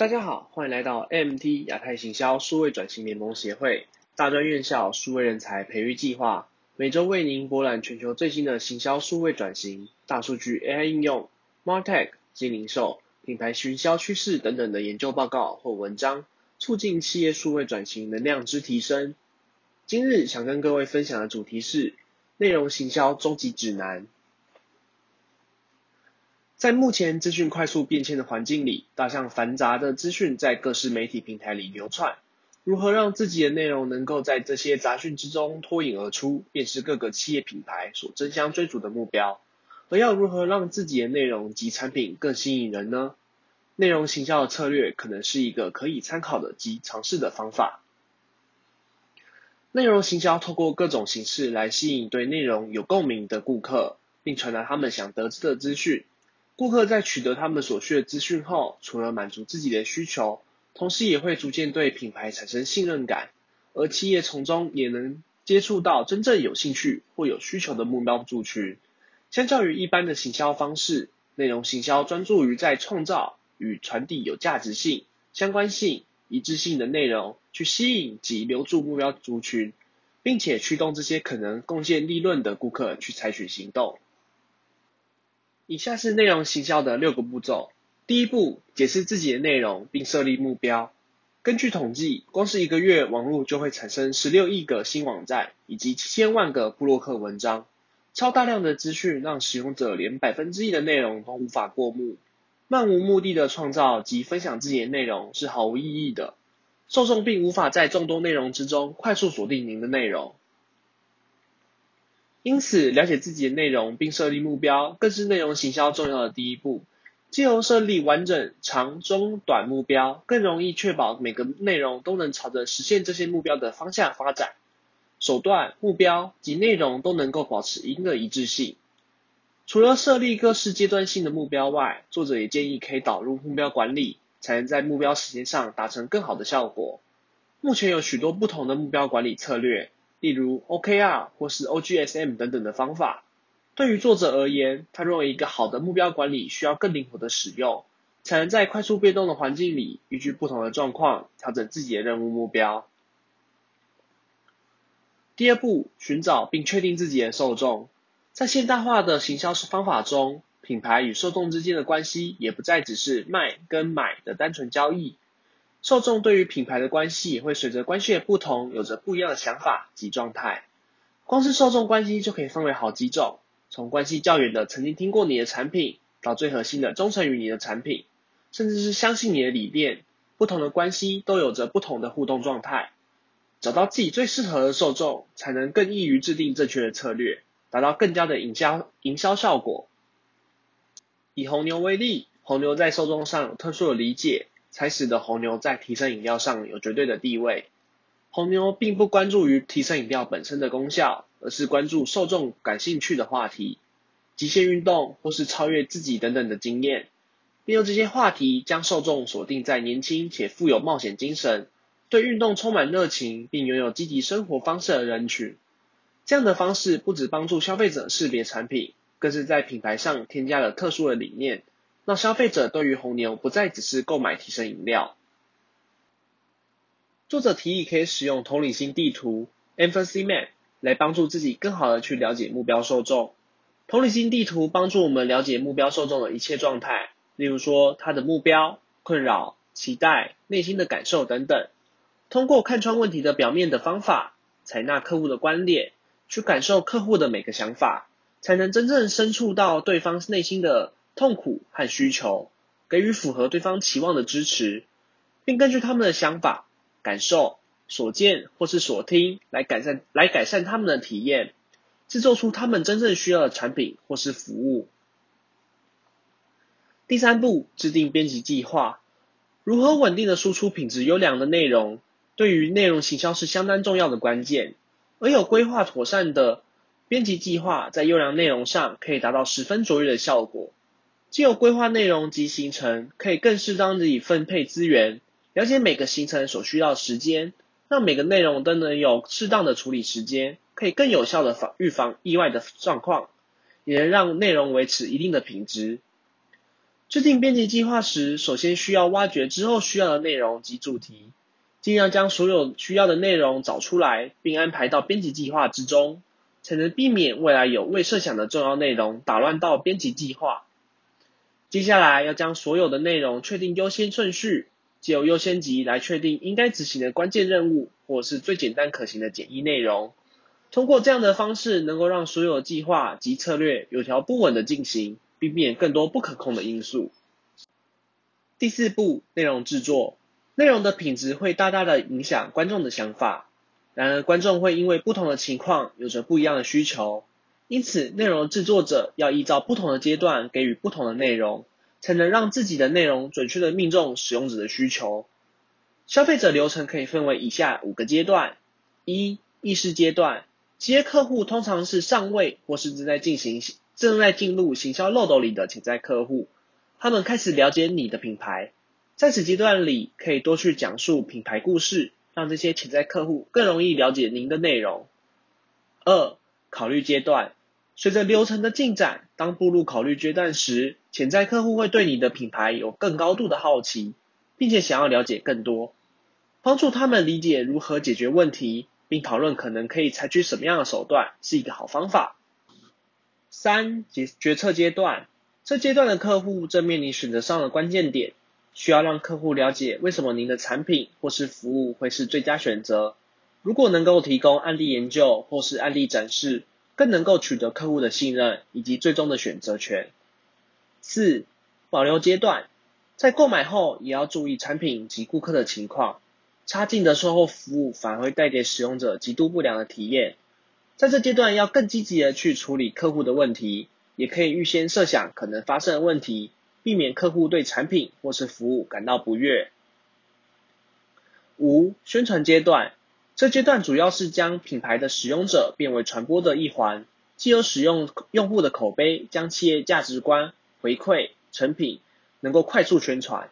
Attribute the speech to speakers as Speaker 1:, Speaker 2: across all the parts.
Speaker 1: 大家好，欢迎来到 MT 亚太行销数位转型联盟协会大专院校数位人才培育计划，每周为您博览全球最新的行销数位转型、大数据 AI 应用、Martech 精零售、品牌行销趋势等等的研究报告或文章，促进企业数位转型能量之提升。今日想跟各位分享的主题是内容行销终极指南。在目前资讯快速变迁的环境里，大量繁杂的资讯在各式媒体平台里流窜，如何让自己的内容能够在这些杂讯之中脱颖而出，便是各个企业品牌所争相追逐的目标。而要如何让自己的内容及产品更吸引人呢？内容行销的策略可能是一个可以参考的及尝试的方法。内容行销透过各种形式来吸引对内容有共鸣的顾客，并传达他们想得知的资讯。顾客在取得他们所需的资讯后，除了满足自己的需求，同时也会逐渐对品牌产生信任感，而企业从中也能接触到真正有兴趣或有需求的目标族群。相较于一般的行销方式，内容行销专注于在创造与传递有价值性、相关性、一致性的内容，去吸引及留住目标族群，并且驱动这些可能贡献利润的顾客去采取行动。以下是内容行销的六个步骤。第一步，解释自己的内容并设立目标。根据统计，光是一个月，网络就会产生十六亿个新网站以及千万个布洛克文章。超大量的资讯让使用者连百分之一的内容都无法过目。漫无目的的创造及分享自己的内容是毫无意义的。受众并无法在众多内容之中快速锁定您的内容。因此，了解自己的内容并设立目标，更是内容行销重要的第一步。借由设立完整长、中、短目标，更容易确保每个内容都能朝着实现这些目标的方向发展。手段、目标及内容都能够保持一定的一致性。除了设立各式阶段性的目标外，作者也建议可以导入目标管理，才能在目标时间上达成更好的效果。目前有许多不同的目标管理策略。例如 OKR 或是 OGSM 等等的方法，对于作者而言，他认为一个好的目标管理需要更灵活的使用，才能在快速变动的环境里，依据不同的状况调整自己的任务目标。第二步，寻找并确定自己的受众。在现代化的行销方法中，品牌与受众之间的关系也不再只是卖跟买的单纯交易。受众对于品牌的关系也会随着关系的不同，有着不一样的想法及状态。光是受众关系就可以分为好几种，从关系较远的曾经听过你的产品，到最核心的忠诚于你的产品，甚至是相信你的理念。不同的关系都有着不同的互动状态。找到自己最适合的受众，才能更易于制定正确的策略，达到更加的营销营销效果。以红牛为例，红牛在受众上有特殊的理解。才使得红牛在提升饮料上有绝对的地位。红牛并不关注于提升饮料本身的功效，而是关注受众感兴趣的话题，极限运动或是超越自己等等的经验，利用这些话题将受众锁定在年轻且富有冒险精神、对运动充满热情并拥有积极生活方式的人群。这样的方式不止帮助消费者识别产品，更是在品牌上添加了特殊的理念。让消费者对于红牛不再只是购买提神饮料。作者提议可以使用同理心地图 （Empathy Map） 来帮助自己更好的去了解目标受众。同理心地图帮助我们了解目标受众的一切状态，例如说他的目标、困扰、期待、内心的感受等等。通过看穿问题的表面的方法，采纳客户的观点，去感受客户的每个想法，才能真正深处到对方内心的。痛苦和需求，给予符合对方期望的支持，并根据他们的想法、感受、所见或是所听来改善来改善他们的体验，制作出他们真正需要的产品或是服务。第三步，制定编辑计划。如何稳定的输出品质优良的内容，对于内容行销是相当重要的关键。而有规划妥善的编辑计划，在优良内容上可以达到十分卓越的效果。既有规划内容及行程，可以更适当的以分配资源，了解每个行程所需要时间，让每个内容都能有适当的处理时间，可以更有效的防预防意外的状况，也能让内容维持一定的品质。制定编辑计划时，首先需要挖掘之后需要的内容及主题，尽量将所有需要的内容找出来，并安排到编辑计划之中，才能避免未来有未设想的重要内容打乱到编辑计划。接下来要将所有的内容确定优先顺序，借由优先级来确定应该执行的关键任务，或是最简单可行的简易内容。通过这样的方式，能够让所有计划及策略有条不紊的进行。避免更多不可控的因素。第四步，内容制作，内容的品质会大大的影响观众的想法。然而，观众会因为不同的情况有着不一样的需求，因此，内容制作者要依照不同的阶段给予不同的内容，才能让自己的内容准确的命中使用者的需求。消费者流程可以分为以下五个阶段：一、意识阶段，这些客户通常是上位或是正在进行。正在进入行销漏斗里的潜在客户，他们开始了解你的品牌，在此阶段里，可以多去讲述品牌故事，让这些潜在客户更容易了解您的内容。二、考虑阶段，随着流程的进展，当步入考虑阶段时，潜在客户会对你的品牌有更高度的好奇，并且想要了解更多，帮助他们理解如何解决问题，并讨论可能可以采取什么样的手段，是一个好方法。三决决策阶段，这阶段的客户正面临选择上的关键点，需要让客户了解为什么您的产品或是服务会是最佳选择。如果能够提供案例研究或是案例展示，更能够取得客户的信任以及最终的选择权。四保留阶段，在购买后也要注意产品及顾客的情况，差劲的售后服务反而会带给使用者极度不良的体验。在这阶段要更积极的去处理客户的问题，也可以预先设想可能发生的问题，避免客户对产品或是服务感到不悦。五、宣传阶段，这阶段主要是将品牌的使用者变为传播的一环，既有使用用户的口碑，将企业价值观、回馈、成品能够快速宣传。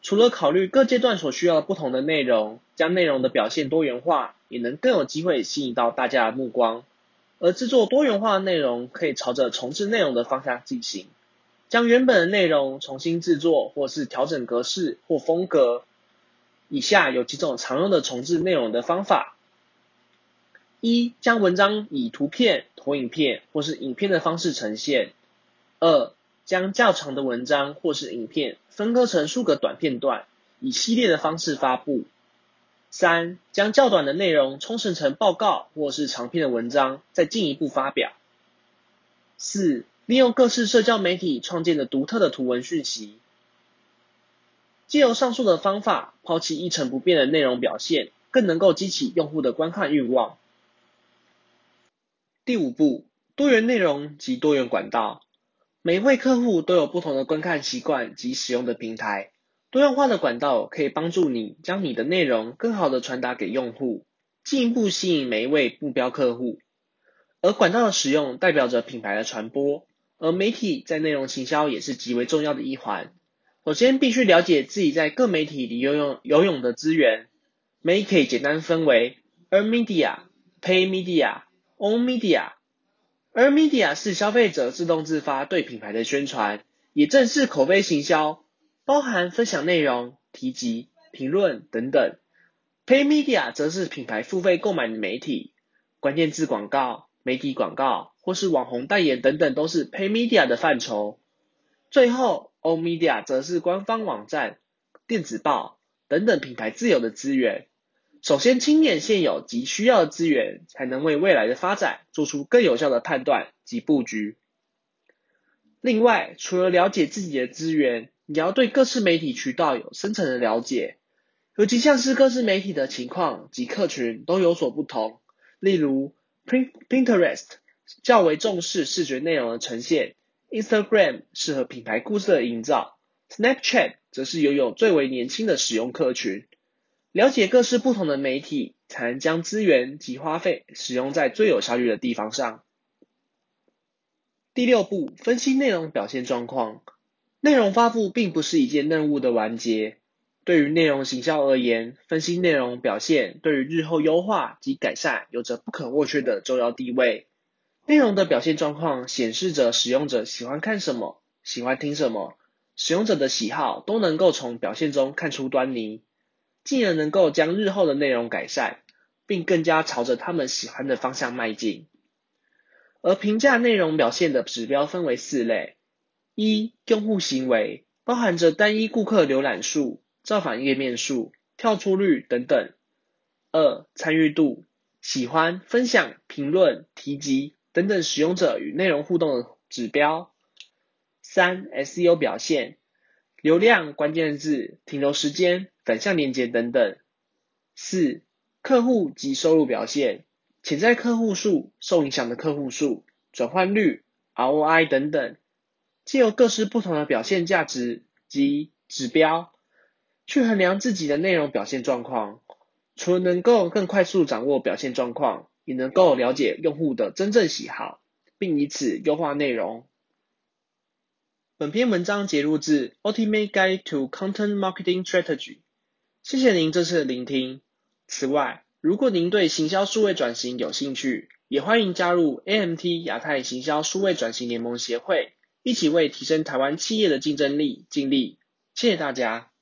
Speaker 1: 除了考虑各阶段所需要的不同的内容，将内容的表现多元化。也能更有机会吸引到大家的目光，而制作多元化的内容可以朝着重置内容的方向进行，将原本的内容重新制作，或是调整格式或风格。以下有几种常用的重置内容的方法：一、将文章以图片、投影片或是影片的方式呈现；二、将较长的文章或是影片分割成数个短片段，以系列的方式发布。三、将较短的内容冲成成报告或是长篇的文章，再进一步发表。四、利用各式社交媒体创建的独特的图文讯息。借由上述的方法，抛弃一成不变的内容表现，更能够激起用户的观看欲望。第五步，多元内容及多元管道。每一位客户都有不同的观看习惯及使用的平台。多样化的管道可以帮助你将你的内容更好的传达给用户，进一步吸引每一位目标客户。而管道的使用代表着品牌的传播，而媒体在内容行销也是极为重要的一环。首先，必须了解自己在各媒体里游泳游泳的资源。媒可以简单分为 e a r media、pay media、own media。e a r media 是消费者自动自发对品牌的宣传，也正是口碑行销。包含分享内容、提及、评论等等。Pay Media 则是品牌付费购买的媒体，关键字广告、媒体广告或是网红代言等等都是 Pay Media 的范畴。最后，O Media 则是官方网站、电子报等等品牌自有的资源。首先清点现有及需要的资源，才能为未来的发展做出更有效的判断及布局。另外，除了了解自己的资源，也要对各式媒体渠道有深层的了解，尤其像是各式媒体的情况及客群都有所不同。例如，Pinterest 较为重视视觉内容的呈现，Instagram 适合品牌故事的营造，Snapchat 则是拥有最为年轻的使用客群。了解各式不同的媒体，才能将资源及花费使用在最有效率的地方上。第六步，分析内容表现状况。内容发布并不是一件任务的完结。对于内容行销而言，分析内容表现对于日后优化及改善有着不可或缺的重要地位。内容的表现状况显示着使用者喜欢看什么，喜欢听什么，使用者的喜好都能够从表现中看出端倪，进而能够将日后的内容改善，并更加朝着他们喜欢的方向迈进。而评价内容表现的指标分为四类：一、用户行为，包含着单一顾客浏览数、造访页面数、跳出率等等；二、参与度，喜欢、分享、评论、提及等等使用者与内容互动的指标；三、SEO 表现，流量、关键字、停留时间、反向连接等等；四、客户及收入表现。潜在客户数、受影响的客户数、转换率、ROI 等等，借由各式不同的表现价值及指标，去衡量自己的内容表现状况。除了能够更快速掌握表现状况，也能够了解用户的真正喜好，并以此优化内容。本篇文章节录自 Ultimate Guide to Content Marketing Strategy。谢谢您这次的聆听。此外，如果您对行销数位转型有兴趣，也欢迎加入 AMT 亚太行销数位转型联盟协会，一起为提升台湾企业的竞争力尽力。谢谢大家。